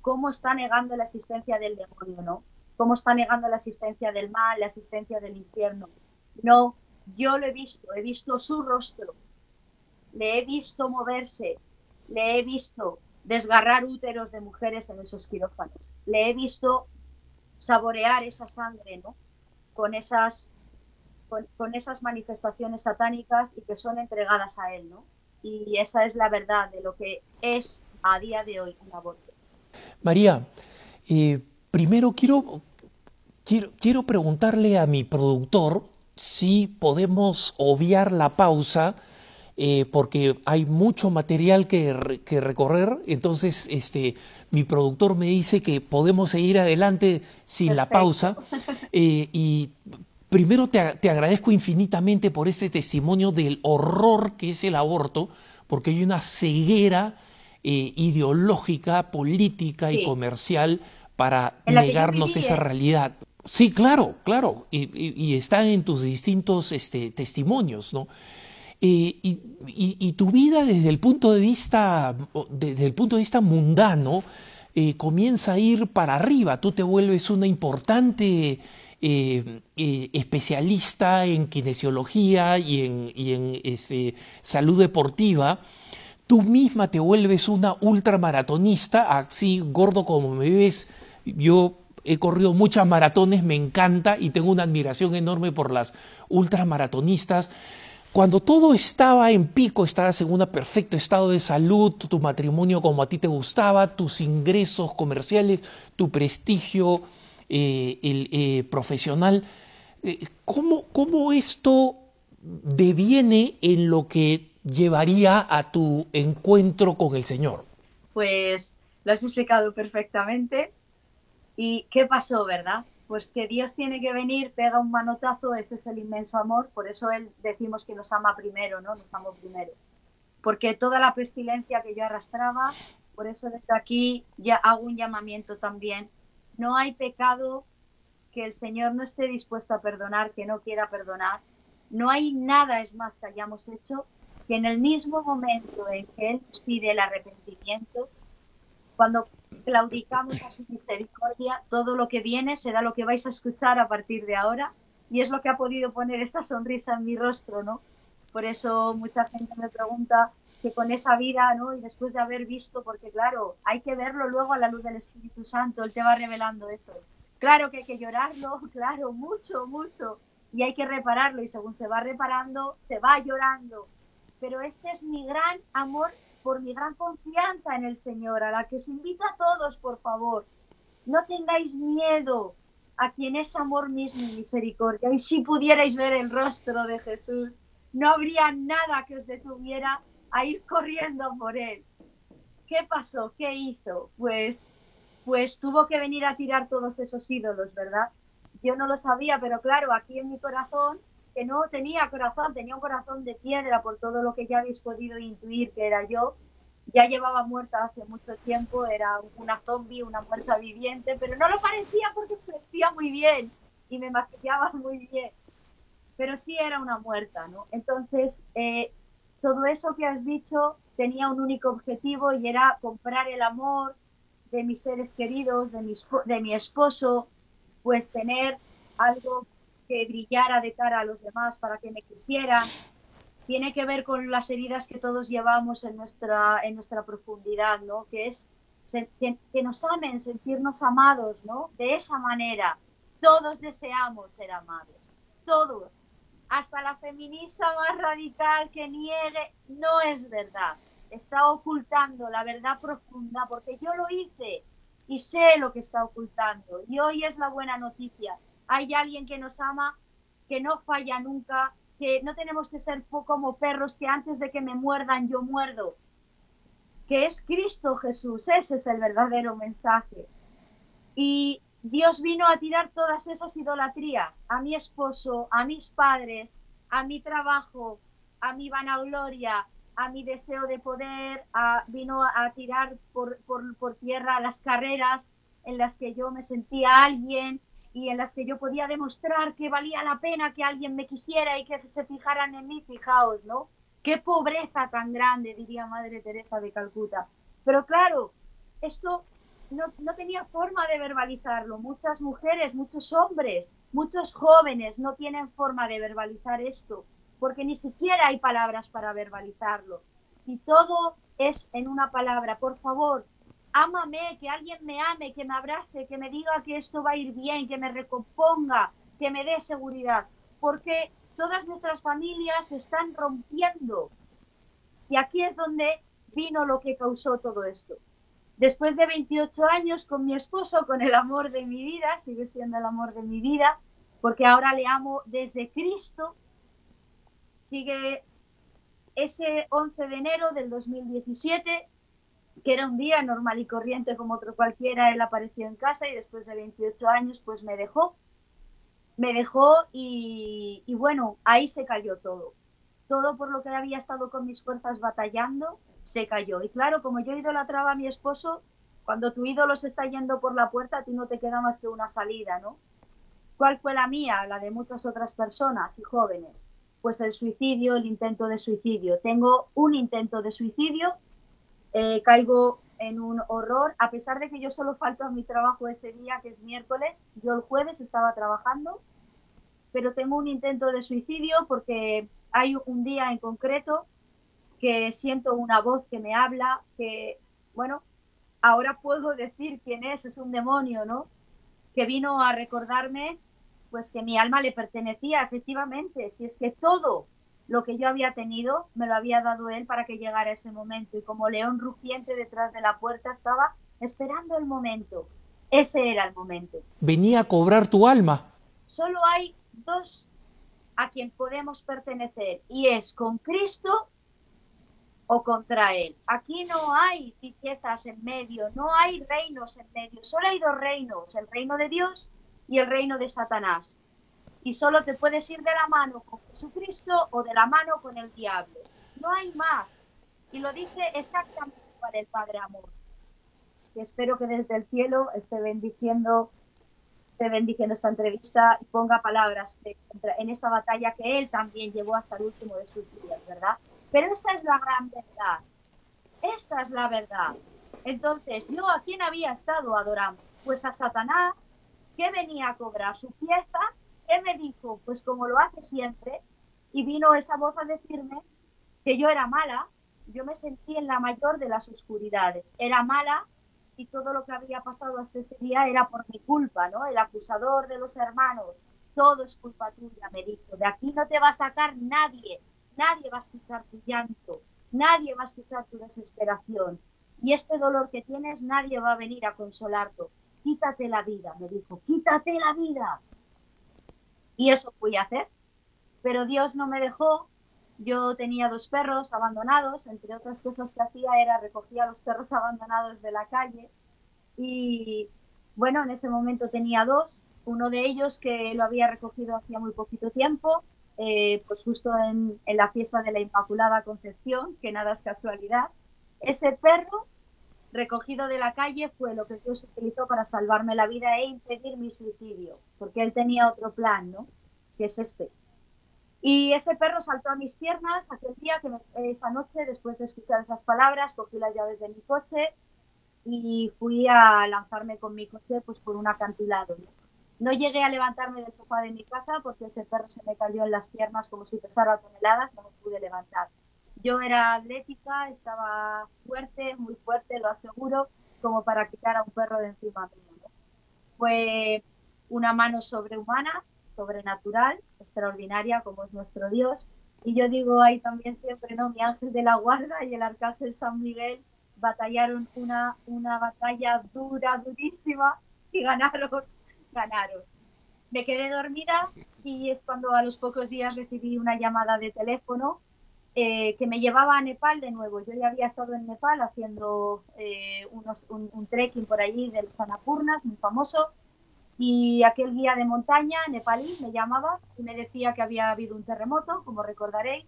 cómo está negando la existencia del demonio, ¿no? Cómo está negando la existencia del mal, la existencia del infierno. No, yo lo he visto, he visto su rostro, le he visto moverse, le he visto desgarrar úteros de mujeres en esos quirófanos, le he visto saborear esa sangre, ¿no? Con esas con, esas manifestaciones satánicas y que son entregadas a él, ¿no? Y esa es la verdad de lo que es a día de hoy un aborto. María, eh, primero quiero, quiero, quiero preguntarle a mi productor si podemos obviar la pausa eh, porque hay mucho material que, que, recorrer, entonces este, mi productor me dice que podemos seguir adelante sin la pausa. Eh, y Primero te, agradezco infinitamente por este testimonio del horror que es el aborto, porque hay una ceguera eh, ideológica, política y comercial para negarnos esa realidad. Sí, claro, claro, y, está en tus distintos este, testimonios, ¿no? Eh, y, tu vida desde el punto de vista, desde el punto de vista mundano, eh, comienza a ir para arriba. Tú te vuelves una importante eh, especialista en kinesiología y en, este, salud deportiva, tú misma te vuelves una ultramaratonista, así gordo como me ves, yo he corrido muchas maratones, me encanta y tengo una admiración enorme por las ultramaratonistas. Cuando todo estaba en pico, estabas en un perfecto estado de salud, tu matrimonio como a ti te gustaba, tus ingresos comerciales, tu prestigio eh, el eh, profesional, eh, ¿cómo, ¿cómo esto deviene en lo que llevaría a tu encuentro con el Señor? Pues lo has explicado perfectamente. ¿Y qué pasó, verdad? Pues que Dios tiene que venir, pega un manotazo, ese es el inmenso amor, por eso Él decimos que nos ama primero, ¿no? Nos amó primero. Porque toda la pestilencia que yo arrastraba, por eso desde aquí ya hago un llamamiento también no hay pecado que el Señor no esté dispuesto a perdonar, que no quiera perdonar. No hay nada, es más, que hayamos hecho que en el mismo momento en que Él nos pide el arrepentimiento, cuando claudicamos a su misericordia, todo lo que viene será lo que vais a escuchar a partir de ahora. Y es lo que ha podido poner esta sonrisa en mi rostro, ¿no? Por eso mucha gente me pregunta que con esa vida, ¿no? Y después de haber visto, porque claro, hay que verlo luego a la luz del Espíritu Santo, Él te va revelando eso. Claro que hay que llorarlo, claro, mucho, mucho, y hay que repararlo, y según se va reparando, se va llorando. Pero este es mi gran amor por mi gran confianza en el Señor, a la que os invito a todos, por favor. No tengáis miedo a quien es amor mismo y misericordia. Y si pudierais ver el rostro de Jesús, no habría nada que os detuviera a ir corriendo por él. ¿Qué pasó? ¿Qué hizo? Pues, pues tuvo que venir a tirar todos esos ídolos, ¿verdad? Yo no lo sabía, pero claro, aquí en mi corazón, que no tenía corazón, tenía un corazón de piedra por todo lo que ya habéis podido intuir que era yo. Ya llevaba muerta hace mucho tiempo, era una zombie, una muerta viviente, pero no lo parecía porque vestía muy bien y me maquillaba muy bien. Pero sí era una muerta, ¿no? Entonces, eh, todo eso que has dicho tenía un único objetivo y era comprar el amor de mis seres queridos, de mi, de mi esposo, pues tener algo que brillara de cara a los demás para que me quisieran. Tiene que ver con las heridas que todos llevamos en nuestra, en nuestra profundidad, ¿no? Que es que, que nos amen, sentirnos amados, ¿no? De esa manera. Todos deseamos ser amados. Todos hasta la feminista más radical que niegue, no es verdad. Está ocultando la verdad profunda porque yo lo hice y sé lo que está ocultando. Y hoy es la buena noticia. Hay alguien que nos ama, que no falla nunca, que no tenemos que ser como perros que antes de que me muerdan yo muerdo. Que es Cristo Jesús, ese es el verdadero mensaje. Y Dios vino a tirar todas esas idolatrías, a mi esposo, a mis padres, a mi trabajo, a mi vanagloria, a mi deseo de poder, vino a, tirar por, por, tierra las carreras en las que yo me sentía alguien y en las que yo podía demostrar que valía la pena que alguien me quisiera y que se fijaran en mí, fijaos, ¿no? Qué pobreza tan grande, diría Madre Teresa de Calcuta. Pero claro, esto no, tenía forma de verbalizarlo. Muchas mujeres, muchos hombres, muchos jóvenes no tienen forma de verbalizar esto, porque ni siquiera hay palabras para verbalizarlo. Y todo es en una palabra. Por favor, ámame, que alguien me ame, que me abrace, que me diga que esto va a ir bien, que me recomponga, que me dé seguridad. Porque todas nuestras familias están rompiendo. Y aquí es donde vino lo que causó todo esto. Después de 28 años con mi esposo, con el amor de mi vida, sigue siendo el amor de mi vida, porque ahora le amo desde Cristo, sigue ese 11 de enero del 2017, que era un día normal y corriente como otro cualquiera, él apareció en casa y después de 28 años pues me dejó. Me dejó y, y bueno, ahí se cayó todo. Todo por lo que había estado con mis fuerzas batallando, se cayó. Y claro, como yo idolatraba a mi esposo, cuando tu ídolo se está yendo por la puerta, a ti no te queda más que una salida, ¿no? ¿Cuál fue la mía? La de muchas otras personas y jóvenes. Pues el suicidio, el intento de suicidio. Tengo un intento de suicidio, eh, caigo en un horror, a pesar de que yo solo falto a mi trabajo ese día, que es miércoles, yo el jueves estaba trabajando, pero tengo un intento de suicidio porque hay un día en concreto que siento una voz que me habla, que, bueno, ahora puedo decir quién es, es un demonio, ¿no? Que vino a recordarme, pues que mi alma le pertenecía, efectivamente, si es que todo lo que yo había tenido me lo había dado él para que llegara ese momento y como león rugiente detrás de la puerta estaba esperando el momento. Ese era el momento. Venía a cobrar tu alma. Solo hay dos a quien podemos pertenecer y es con Cristo o contra él. Aquí no hay riquezas en medio, no hay reinos en medio, solo hay dos reinos, el reino de Dios y el reino de Satanás. Y solo te puedes ir de la mano con Jesucristo o de la mano con el diablo. No hay más. Y lo dice exactamente para el Padre Amor. Que espero que desde el cielo esté bendiciendo, esté bendiciendo esta entrevista y ponga palabras en esta batalla que él también llevó hasta el último de sus días, ¿verdad? Pero esta es la gran verdad. Esta es la verdad. Entonces, ¿yo a quién había estado adorando? Pues a Satanás, que venía a cobrar su pieza, que me dijo, pues como lo hace siempre, y vino esa voz a decirme que yo era mala, yo me sentí en la mayor de las oscuridades. Era mala y todo lo que había pasado hasta ese día era por mi culpa, ¿no? El acusador de los hermanos, todo es culpa tuya, me dijo. De aquí no te va a sacar nadie, Nadie va a escuchar tu llanto, nadie va a escuchar tu desesperación. Y este dolor que tienes, nadie va a venir a consolarte. Quítate la vida, me dijo, quítate la vida. Y eso fui a hacer. Pero Dios no me dejó. Yo tenía dos perros abandonados, entre otras cosas que hacía era recogía a los perros abandonados de la calle. Y bueno, en ese momento tenía dos, uno de ellos que lo había recogido hacía muy poquito tiempo eh, pues justo en, la fiesta de la Inmaculada Concepción, que nada es casualidad. Ese perro recogido de la calle fue lo que Dios utilizó para salvarme la vida e impedir mi suicidio, porque él tenía otro plan, ¿no? Que es este. Y ese perro saltó a mis piernas aquel día, que esa noche, después de escuchar esas palabras, cogí las llaves de mi coche y fui a lanzarme con mi coche pues por un acantilado. ¿no? Llegué a levantarme del sofá de mi casa porque ese perro se me cayó en las piernas como si pesara toneladas, no me pude levantar. Yo era atlética, estaba fuerte, muy fuerte, lo aseguro, como para quitar a un perro de encima mío. Fue una mano sobrehumana, sobrenatural, extraordinaria como es nuestro Dios. Y yo digo ahí también siempre, ¿no? Mi ángel de la guarda y el arcángel San Miguel batallaron una, una batalla dura, durísima y ganaron ganaron. Me quedé dormida y es cuando a los pocos días recibí una llamada de teléfono eh, que me llevaba a Nepal de nuevo. Yo ya había estado en Nepal haciendo eh, unos, un, trekking por allí de los Annapurnas, muy famoso, Y aquel guía de montaña, nepalí, me llamaba y me decía que había habido un terremoto, como recordaréis,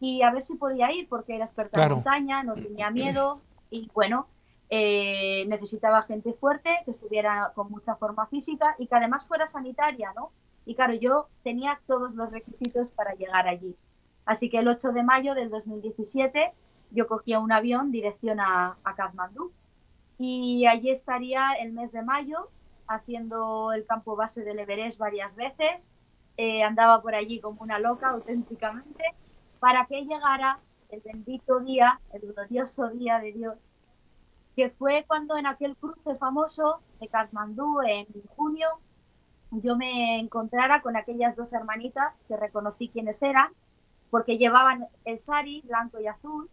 y a ver si podía ir porque era experta en montaña, no tenía miedo y bueno, eh, necesitaba gente fuerte, que estuviera con mucha forma física y que además fuera sanitaria, ¿no? Y claro, yo tenía todos los requisitos para llegar allí. Así que el 8 de mayo del 2017 yo cogía un avión dirección a, a Kathmandú y allí estaría el mes de mayo haciendo el campo base del Everest varias veces. Eh, andaba por allí como una loca auténticamente para que llegara el bendito día, el glorioso día de Dios, que fue cuando en aquel cruce famoso de Kathmandú en junio yo me encontrara con aquellas dos hermanitas que reconocí quiénes eran, porque llevaban el sari blanco y azul.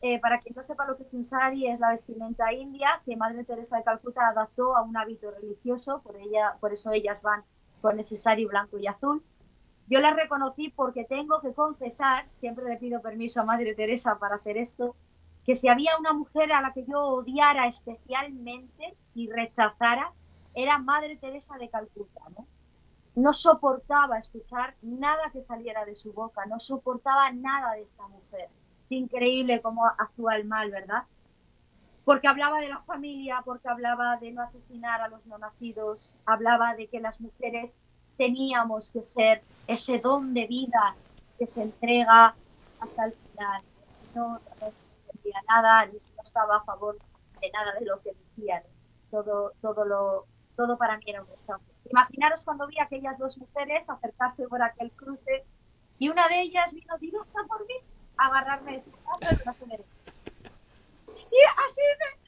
Eh, para quien no sepa lo que es un sari, es la vestimenta india que Madre Teresa de Calcuta adaptó a un hábito religioso, por, ella, por eso ellas van con ese sari blanco y azul. Yo las reconocí porque tengo que confesar, siempre le pido permiso a Madre Teresa para hacer esto, que si había una mujer a la que yo odiara especialmente y rechazara, era Madre Teresa de Calcuta, ¿no? No soportaba escuchar nada que saliera de su boca, no soportaba nada de esta mujer. Es increíble cómo actúa el mal, ¿verdad? Porque hablaba de la familia, porque hablaba de no asesinar a los no nacidos, hablaba de que las mujeres teníamos que ser ese don de vida que se entrega hasta el final. No, entendía nada, no estaba a favor de nada de lo que decían. Todo, todo lo, todo para mí era un rechazo. Imaginaros cuando vi a aquellas dos mujeres acercarse por aquel cruce y una de ellas vino directa por mí a agarrarme ese brazo derecho. Y así me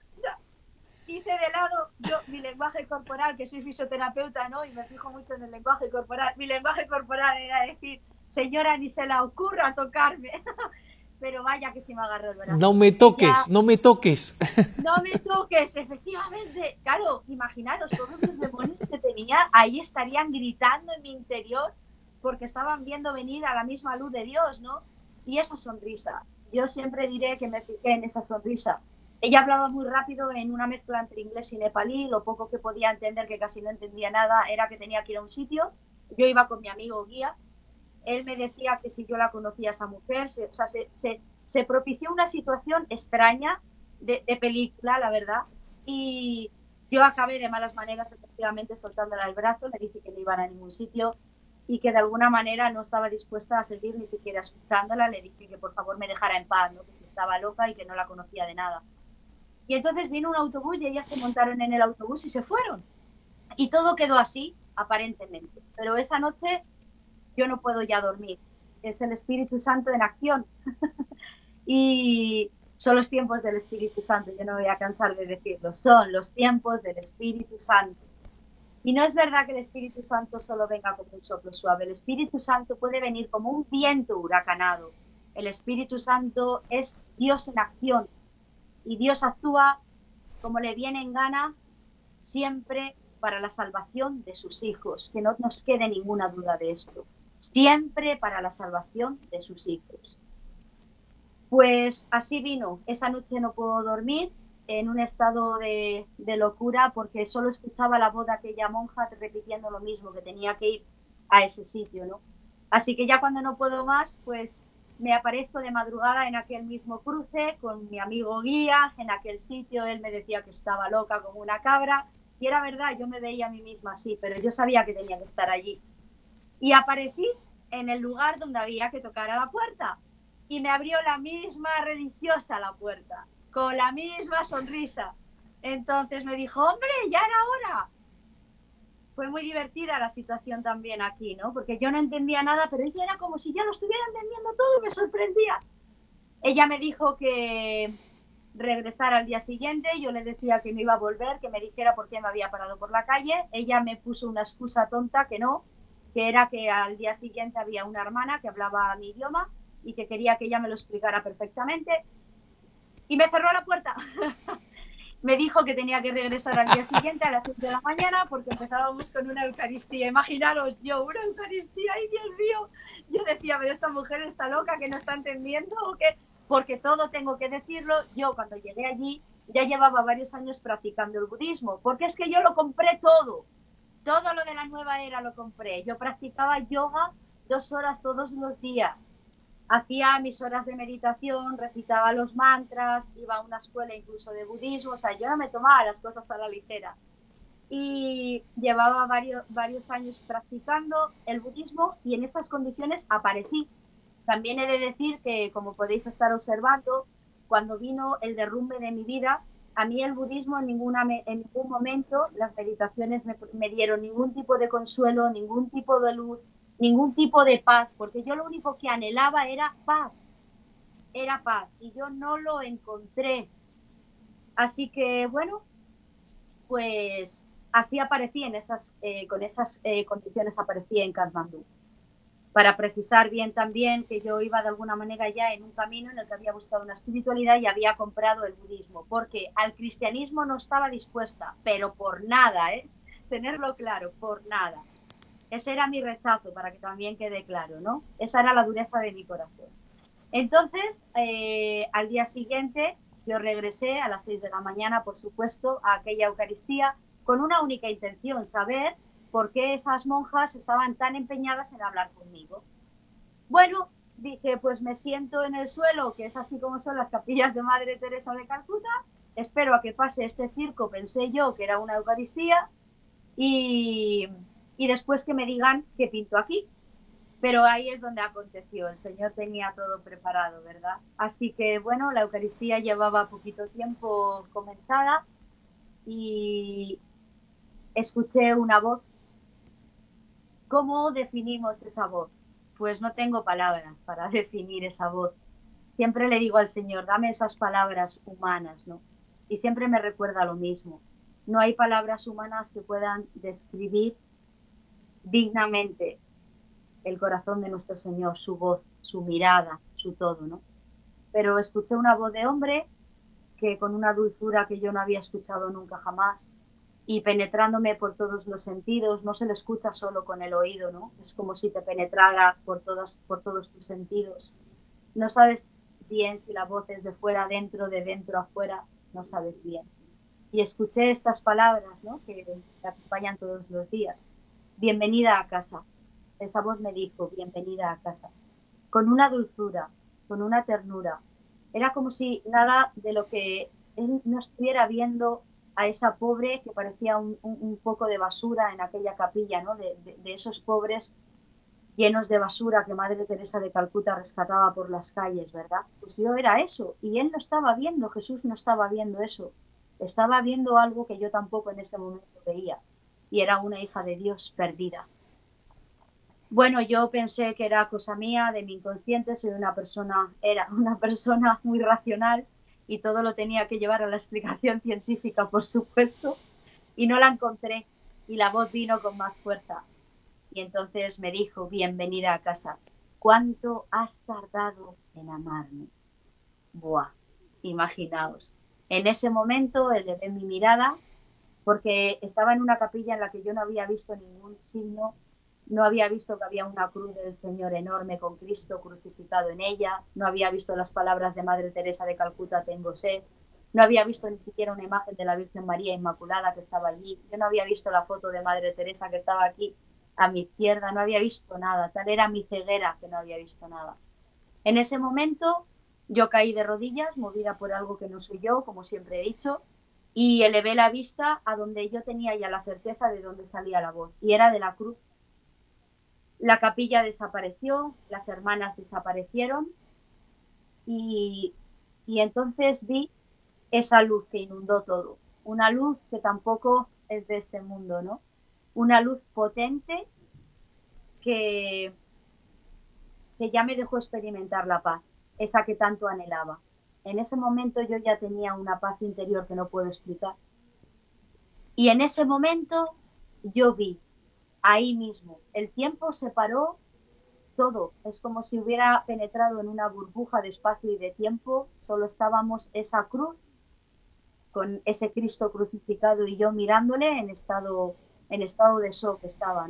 hice de lado yo mi lenguaje corporal, que soy fisioterapeuta, ¿no? Y me fijo mucho en el lenguaje corporal. Mi lenguaje corporal era decir, señora, ni se la ocurra tocarme. pero vaya que se me agarró el brazo. No me toques, no me toques. No me toques, efectivamente. Claro, imaginaros todos los demonios que tenía, ahí estarían gritando en mi interior porque estaban viendo venir a la misma luz de Dios, ¿no? Y esa sonrisa. Yo siempre diré que me fijé en esa sonrisa. Ella hablaba muy rápido en una mezcla entre inglés y nepalí, lo poco que podía entender, que casi no entendía nada, era que tenía que ir a un sitio. Yo iba con mi amigo guía él me decía que si yo la conocía esa mujer, se, o sea, se, propició una situación extraña de, película, la verdad, y yo acabé de malas maneras, efectivamente, soltándola el brazo, le dije que no iba a ningún sitio y que de alguna manera no estaba dispuesta a seguir ni siquiera escuchándola, le dije que por favor me dejara en paz, que si estaba loca y que no la conocía de nada. Y entonces vino un autobús y ellas se montaron en el autobús y se fueron. Y todo quedó así, aparentemente. Pero esa noche yo no puedo ya dormir. Es el Espíritu Santo en acción. y son los tiempos del Espíritu Santo, yo no voy a cansar de decirlo, son los tiempos del Espíritu Santo. Y no es verdad que el Espíritu Santo solo venga como un soplo suave, el Espíritu Santo puede venir como un viento huracanado. El Espíritu Santo es Dios en acción y Dios actúa como le viene en gana siempre para la salvación de sus hijos, que no nos quede ninguna duda de esto siempre para la salvación de sus hijos. Pues así vino. Esa noche no puedo dormir en un estado de, locura porque solo escuchaba la voz de aquella monja repitiendo lo mismo, que tenía que ir a ese sitio, ¿no? Así que ya cuando no puedo más, pues me aparezco de madrugada en aquel mismo cruce con mi amigo guía, en aquel sitio, él me decía que estaba loca como una cabra, y era verdad, yo me veía a mí misma así, pero yo sabía que tenía que estar allí y aparecí en el lugar donde había que tocar a la puerta. Y me abrió la misma religiosa la puerta, con la misma sonrisa. Entonces me dijo, hombre, ya era hora. Fue muy divertida la situación también aquí, ¿no? Porque yo no entendía nada, pero ella era como si ya lo estuviera entendiendo todo, me sorprendía. Ella me dijo que regresara al día siguiente, yo le decía que no iba a volver, que me dijera por qué me había parado por la calle. Ella me puso una excusa tonta que no, que era que al día siguiente había una hermana que hablaba mi idioma y que quería que ella me lo explicara perfectamente. Y me cerró la puerta. me dijo que tenía que regresar al día siguiente a las 7 de la mañana porque empezábamos con una Eucaristía. Imaginaros yo, una Eucaristía, ay Dios mío. Yo decía, pero esta mujer está loca, que no está entendiendo o qué. Porque todo tengo que decirlo. Yo cuando llegué allí ya llevaba varios años practicando el budismo, porque es que yo lo compré todo todo lo de la nueva era lo compré. Yo practicaba yoga dos horas todos los días. Hacía mis horas de meditación, recitaba los mantras, iba a una escuela incluso de budismo, o sea, yo no me tomaba las cosas a la ligera. Y llevaba varios, varios años practicando el budismo y en estas condiciones aparecí. También he de decir que, como podéis estar observando, cuando vino el derrumbe de mi vida, a mí el budismo en, ninguna, en ningún momento, las meditaciones me, dieron ningún tipo de consuelo, ningún tipo de luz, ningún tipo de paz, porque yo lo único que anhelaba era paz, era paz, y yo no lo encontré. Así que bueno, pues así aparecí en esas, eh, con esas eh, condiciones aparecí en Kathmandú para precisar bien también que yo iba de alguna manera ya en un camino en el que había buscado una espiritualidad y había comprado el budismo, porque al cristianismo no estaba dispuesta, pero por nada, ¿eh? Tenerlo claro, por nada. Ese era mi rechazo, para que también quede claro, ¿no? Esa era la dureza de mi corazón. Entonces, eh, al día siguiente, yo regresé a las seis de la mañana, por supuesto, a aquella Eucaristía, con una única intención, saber por qué esas monjas estaban tan empeñadas en hablar conmigo. Bueno, dije, pues me siento en el suelo, que es así como son las capillas de Madre Teresa de Calcuta, espero a que pase este circo, pensé yo que era una Eucaristía, y, y después que me digan qué pinto aquí. Pero ahí es donde aconteció, el Señor tenía todo preparado, ¿verdad? Así que bueno, la Eucaristía llevaba poquito tiempo comenzada y escuché una voz ¿Cómo definimos esa voz? Pues no tengo palabras para definir esa voz. Siempre le digo al Señor, dame esas palabras humanas, ¿no? Y siempre me recuerda lo mismo. No hay palabras humanas que puedan describir dignamente el corazón de nuestro Señor, su voz, su mirada, su todo, ¿no? Pero escuché una voz de hombre que con una dulzura que yo no había escuchado nunca jamás, y penetrándome por todos los sentidos, no se lo escucha solo con el oído, ¿no? Es como si te penetrara por, todas, por todos tus sentidos. No sabes bien si la voz es de fuera adentro, de dentro afuera, no sabes bien. Y escuché estas palabras, ¿no? Que te acompañan todos los días. Bienvenida a casa. Esa voz me dijo, bienvenida a casa. Con una dulzura, con una ternura. Era como si nada de lo que él no estuviera viendo a esa pobre que parecía un, poco de basura en aquella capilla, ¿no? De, esos pobres llenos de basura que Madre Teresa de Calcuta rescataba por las calles, ¿verdad? Pues yo era eso, y él no estaba viendo, Jesús no estaba viendo eso, estaba viendo algo que yo tampoco en ese momento veía, y era una hija de Dios perdida. Bueno, yo pensé que era cosa mía, de mi inconsciente, soy una persona, era una persona muy racional, y todo lo tenía que llevar a la explicación científica, por supuesto, y no la encontré y la voz vino con más fuerza. Y entonces me dijo, bienvenida a casa, ¿cuánto has tardado en amarme? Buah, imaginaos. En ese momento elevé mi mirada porque estaba en una capilla en la que yo no había visto ningún signo no había visto que había una cruz del Señor enorme con Cristo crucificado en ella, no había visto las palabras de Madre Teresa de Calcuta, tengo sed, no había visto ni siquiera una imagen de la Virgen María Inmaculada que estaba allí, yo no había visto la foto de Madre Teresa que estaba aquí a mi izquierda, no había visto nada, tal era mi ceguera que no había visto nada. En ese momento yo caí de rodillas, movida por algo que no soy yo, como siempre he dicho, y elevé la vista a donde yo tenía ya la certeza de dónde salía la voz, y era de la cruz la capilla desapareció, las hermanas desaparecieron y, entonces vi esa luz que inundó todo. Una luz que tampoco es de este mundo, ¿no? Una luz potente que, que ya me dejó experimentar la paz, esa que tanto anhelaba. En ese momento yo ya tenía una paz interior que no puedo explicar. Y en ese momento yo vi ahí mismo. El tiempo separó todo. Es como si hubiera penetrado en una burbuja de espacio y de tiempo. Solo estábamos esa cruz con ese Cristo crucificado y yo mirándole en estado, en estado de shock estaba.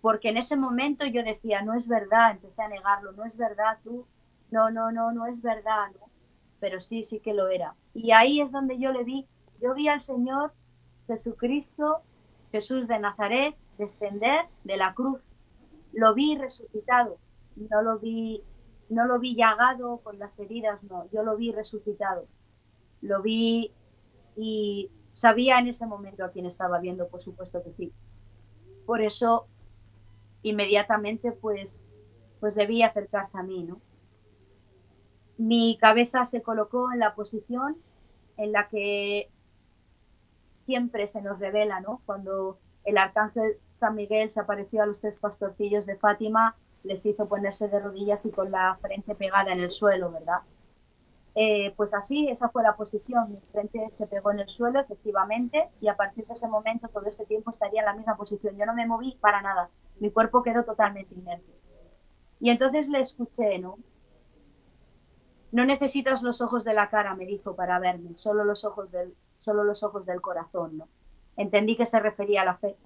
Porque en ese momento yo decía, no es verdad, empecé a negarlo, no es verdad tú, no, no, no, no es verdad, pero sí, sí que lo era. Y ahí es donde yo le vi, yo vi al Señor Jesucristo, Jesús de Nazaret, descender de la cruz. Lo vi resucitado, no lo vi, no lo vi llagado con las heridas, no, yo lo vi resucitado. Lo vi y sabía en ese momento a quién estaba viendo, por supuesto que sí. Por eso inmediatamente pues pues debía acercarse a mí, ¿no? Mi cabeza se colocó en la posición en la que siempre se nos revela, ¿no? Cuando el arcángel San Miguel se apareció a los tres pastorcillos de Fátima, les hizo ponerse de rodillas y con la frente pegada en el suelo, ¿verdad? Eh, pues así, esa fue la posición. Mi frente se pegó en el suelo, efectivamente, y a partir de ese momento, todo este tiempo estaría en la misma posición. Yo no me moví para nada. Mi cuerpo quedó totalmente inerte. Y entonces le escuché, ¿no? No necesitas los ojos de la cara, me dijo, para verme, solo los ojos del, solo los ojos del corazón, ¿no? Entendí que se refería a la fe.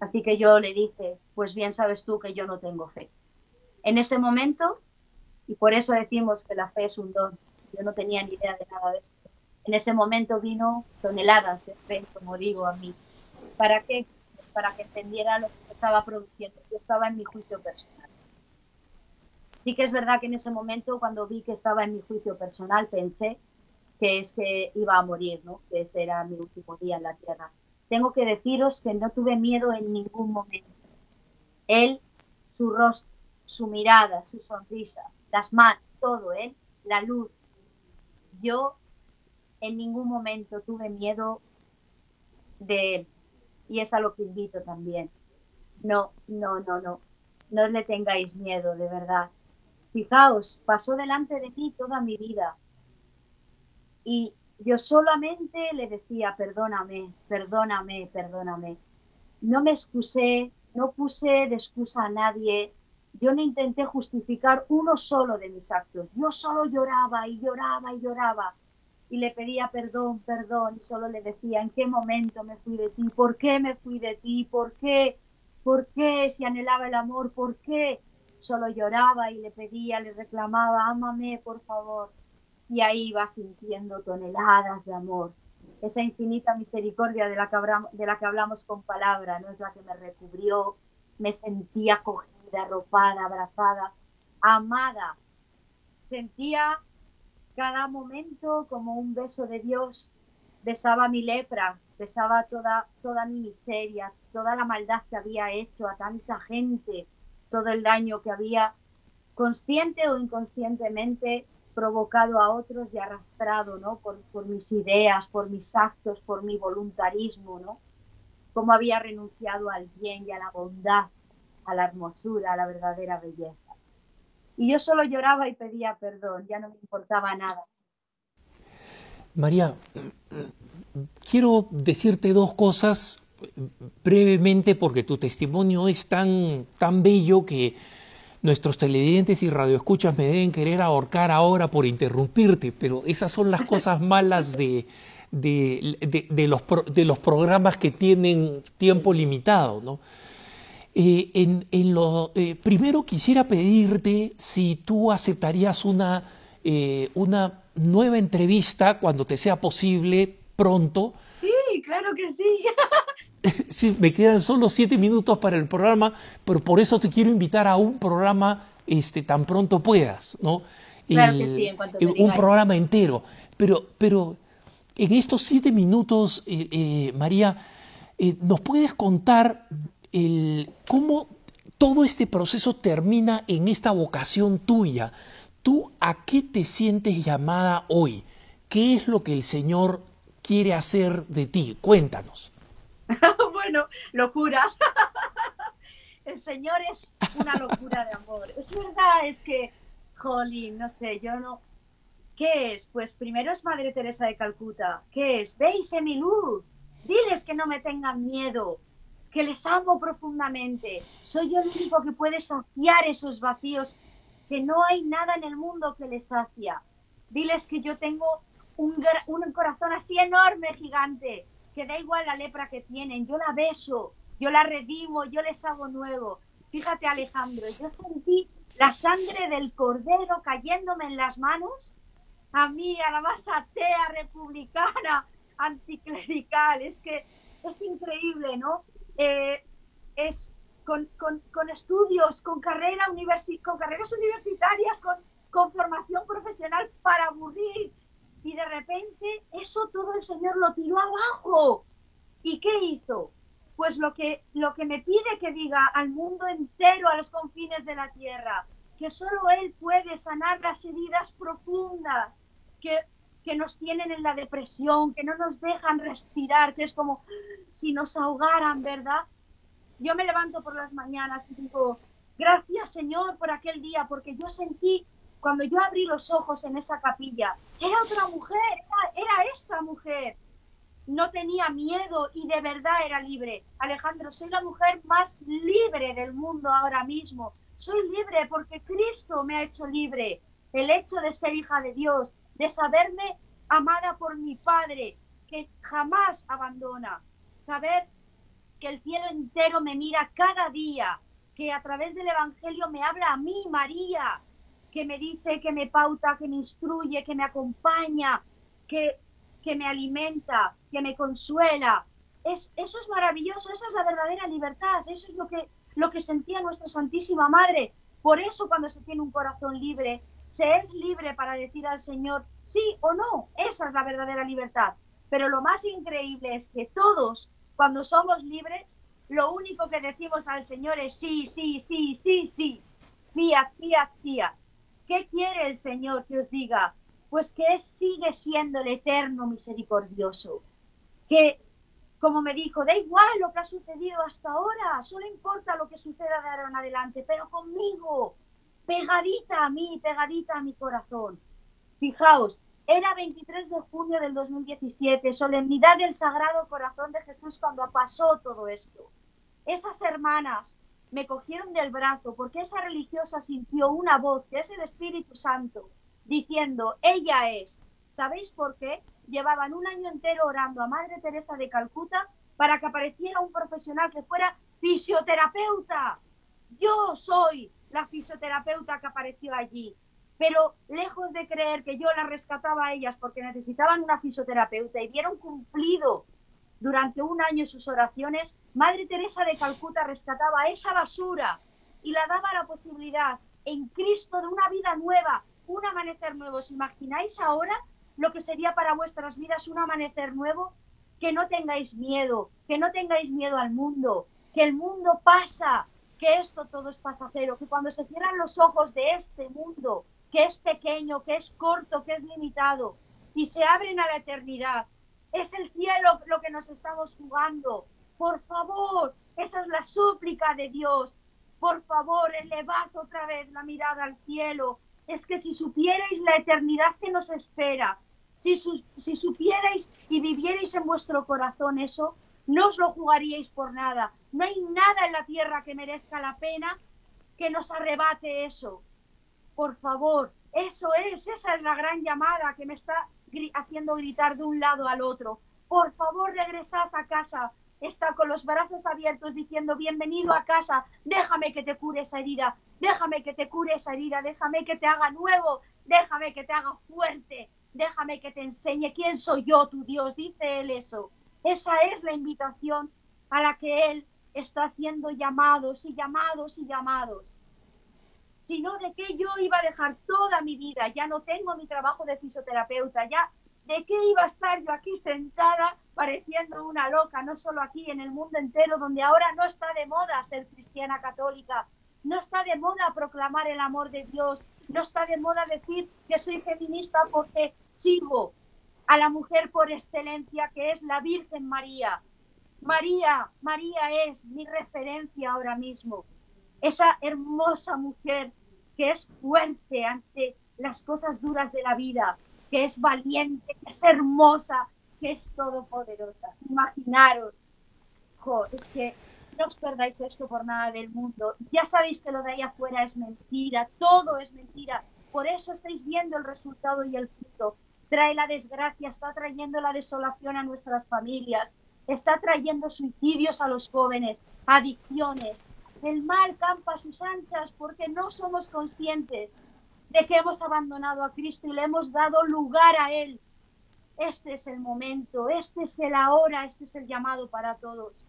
Así que yo le dije, pues bien sabes tú que yo no tengo fe. En ese momento, y por eso decimos que la fe es un don, yo no tenía ni idea de nada de esto. En ese momento vino toneladas de fe, como digo a mí. ¿Para qué? Para que entendiera lo que estaba produciendo. Yo estaba en mi juicio personal. Sí que es verdad que en ese momento, cuando vi que estaba en mi juicio personal, pensé que es que iba a morir, ¿no? que ese era mi último día en la tierra. Tengo que deciros que no tuve miedo en ningún momento. Él, su rostro, su mirada, su sonrisa, las manos, todo, él, la luz. Yo en ningún momento tuve miedo de él. Y es a lo que invito también. No, no, no, no. No le tengáis miedo, de verdad. Fijaos, pasó delante de mí toda mi vida. Y yo solamente le decía, perdóname, perdóname, perdóname. No me excusé, no puse de excusa a nadie, yo no intenté justificar uno solo de mis actos. Yo solo lloraba y lloraba y lloraba y le pedía perdón, perdón, y solo le decía en qué momento me fui de ti, por qué me fui de ti, por qué, por qué si anhelaba el amor, por qué. Solo lloraba y le pedía, le reclamaba, ámame, por favor. Y ahí iba sintiendo toneladas de amor. Esa infinita misericordia de la que, de la que hablamos con palabra, no es la que me recubrió, me sentía cogida, arropada, abrazada, amada. Sentía cada momento como un beso de Dios. Besaba mi lepra, besaba toda, toda mi miseria, toda la maldad que había hecho a tanta gente, todo el daño que había consciente o inconscientemente provocado a otros y arrastrado, ¿no? Por, mis ideas, por mis actos, por mi voluntarismo, ¿no? Cómo había renunciado al bien y a la bondad, a la hermosura, a la verdadera belleza. Y yo solo lloraba y pedía perdón, ya no me importaba nada. María, quiero decirte dos cosas brevemente porque tu testimonio es tan, tan bello que nuestros televidentes y radioescuchas me deben querer ahorcar ahora por interrumpirte, pero esas son las cosas malas de, de, los, de los programas que tienen tiempo limitado. ¿no? Eh, en, lo, eh, primero quisiera pedirte si tú aceptarías una, eh, una nueva entrevista cuando te sea posible pronto. Sí, claro que sí. sí, me quedan solo siete minutos para el programa, pero por eso te quiero invitar a un programa este, tan pronto puedas, ¿no? Claro que sí, en cuanto Un programa entero. Pero, pero en estos siete minutos, eh, eh, María, eh, ¿nos puedes contar el, cómo todo este proceso termina en esta vocación tuya? ¿Tú a qué te sientes llamada hoy? ¿Qué es lo que el Señor quiere hacer de ti? Cuéntanos. bueno, locuras. El Señor es una locura de amor. Es verdad, es que, jolín, no sé, yo no... ¿Qué es? Pues primero es Madre Teresa de Calcuta. ¿Qué es? Veis en mi luz. Diles que no me tengan miedo, que les amo profundamente. Soy yo el único que puede saciar esos vacíos, que no hay nada en el mundo que les sacia. Diles que yo tengo un, un corazón así enorme, gigante, da igual la lepra que tienen, yo la beso, yo la redimo, yo les hago nuevo. Fíjate Alejandro, yo sentí la sangre del cordero cayéndome en las manos, a mí, a la más atea, republicana, anticlerical, es que es increíble, ¿no? Eh, es con, estudios, con, carrera con carreras universitarias, con, con formación profesional para aburrir. Y de repente eso todo el Señor lo tiró abajo. ¿Y qué hizo? Pues lo que, lo que me pide que diga al mundo entero, a los confines de la tierra, que solo Él puede sanar las heridas profundas que, que nos tienen en la depresión, que no nos dejan respirar, que es como si nos ahogaran, ¿verdad? Yo me levanto por las mañanas y digo, gracias Señor por aquel día, porque yo sentí, cuando yo abrí los ojos en esa capilla, era otra mujer, era, esta mujer. No tenía miedo y de verdad era libre. Alejandro, soy la mujer más libre del mundo ahora mismo. Soy libre porque Cristo me ha hecho libre. El hecho de ser hija de Dios, de saberme amada por mi Padre, que jamás abandona. Saber que el cielo entero me mira cada día, que a través del Evangelio me habla a mí, María, que me dice, que me pauta, que me instruye, que me acompaña, que, que me alimenta, que me consuela. Es, eso es maravilloso, esa es la verdadera libertad, eso es lo que, lo que sentía nuestra Santísima Madre. Por eso cuando se tiene un corazón libre, se es libre para decir al Señor sí o no. Esa es la verdadera libertad. Pero lo más increíble es que todos cuando somos libres, lo único que decimos al Señor es sí, sí, sí, sí, sí. Fiat, fiat, fiat. ¿Qué quiere el Señor que os diga? Pues que sigue siendo el eterno misericordioso. Que, como me dijo, da igual lo que ha sucedido hasta ahora, solo importa lo que suceda de ahora en adelante, pero conmigo, pegadita a mí, pegadita a mi corazón. Fijaos, era 23 de junio del 2017, solemnidad del Sagrado Corazón de Jesús cuando pasó todo esto. Esas hermanas me cogieron del brazo porque esa religiosa sintió una voz, que es el Espíritu Santo, diciendo, ella es. ¿Sabéis por qué? Llevaban un año entero orando a Madre Teresa de Calcuta para que apareciera un profesional que fuera fisioterapeuta. Yo soy la fisioterapeuta que apareció allí pero lejos de creer que yo las rescataba a ellas porque necesitaban una fisioterapeuta y vieron cumplido durante un año sus oraciones, Madre Teresa de Calcuta rescataba esa basura y la daba la posibilidad en Cristo de una vida nueva, un amanecer nuevo. ¿Os imagináis ahora lo que sería para vuestras vidas un amanecer nuevo? Que no tengáis miedo, que no tengáis miedo al mundo, que el mundo pasa, que esto todo es pasajero, que cuando se cierran los ojos de este mundo, que es pequeño, que es corto, que es limitado, y se abren a la eternidad. Es el cielo lo que nos estamos jugando. Por favor, esa es la súplica de Dios. Por favor, elevad otra vez la mirada al cielo. Es que si supierais la eternidad que nos espera, si, si supierais y vivierais en vuestro corazón eso, no os lo jugaríais por nada. No hay nada en la tierra que merezca la pena que nos arrebate eso por favor, eso es, esa es la gran llamada que me está haciendo gritar de un lado al otro. Por favor, regresad a casa. Está con los brazos abiertos diciendo, bienvenido a casa, déjame que te cure esa herida, déjame que te cure esa herida, déjame que te haga nuevo, déjame que te haga fuerte, déjame que te enseñe quién soy yo, tu Dios, dice él eso. Esa es la invitación a la que él está haciendo llamados y llamados y llamados sino de que yo iba a dejar toda mi vida, ya no tengo mi trabajo de fisioterapeuta, ya de qué iba a estar yo aquí sentada pareciendo una loca, no solo aquí, en el mundo entero, donde ahora no está de moda ser cristiana católica, no está de moda proclamar el amor de Dios, no está de moda decir que soy feminista porque sigo a la mujer por excelencia que es la Virgen María. María, María es mi referencia ahora mismo esa hermosa mujer que es fuerte ante las cosas duras de la vida, que es valiente, que es hermosa, que es todopoderosa. Imaginaros, es que no os perdáis esto por nada del mundo. Ya sabéis que lo de ahí afuera es mentira, todo es mentira. Por eso estáis viendo el resultado y el fruto. Trae la desgracia, está trayendo la desolación a nuestras familias, está trayendo suicidios a los jóvenes, adicciones, el mal campa a sus anchas porque no somos conscientes de que hemos abandonado a Cristo y le hemos dado lugar a Él. Este es el momento, este es el ahora, este es el llamado para todos.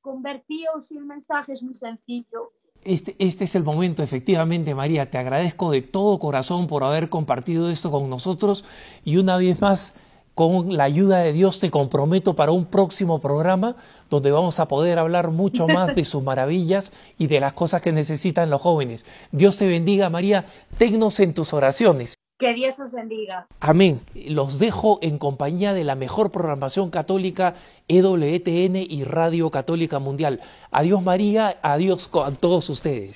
convertíos y el mensaje es muy sencillo. Este, este es el momento, efectivamente, María. Te agradezco de todo corazón por haber compartido esto con nosotros y una vez más, con la ayuda de Dios, te comprometo para un próximo programa donde vamos a poder hablar mucho más de sus maravillas y de las cosas que necesitan los jóvenes. Dios te bendiga, María. Tegnos en tus oraciones. Que Dios os bendiga. Amén. Los dejo en compañía de la mejor programación católica EWTN y Radio Católica Mundial. Adiós María, adiós a todos ustedes.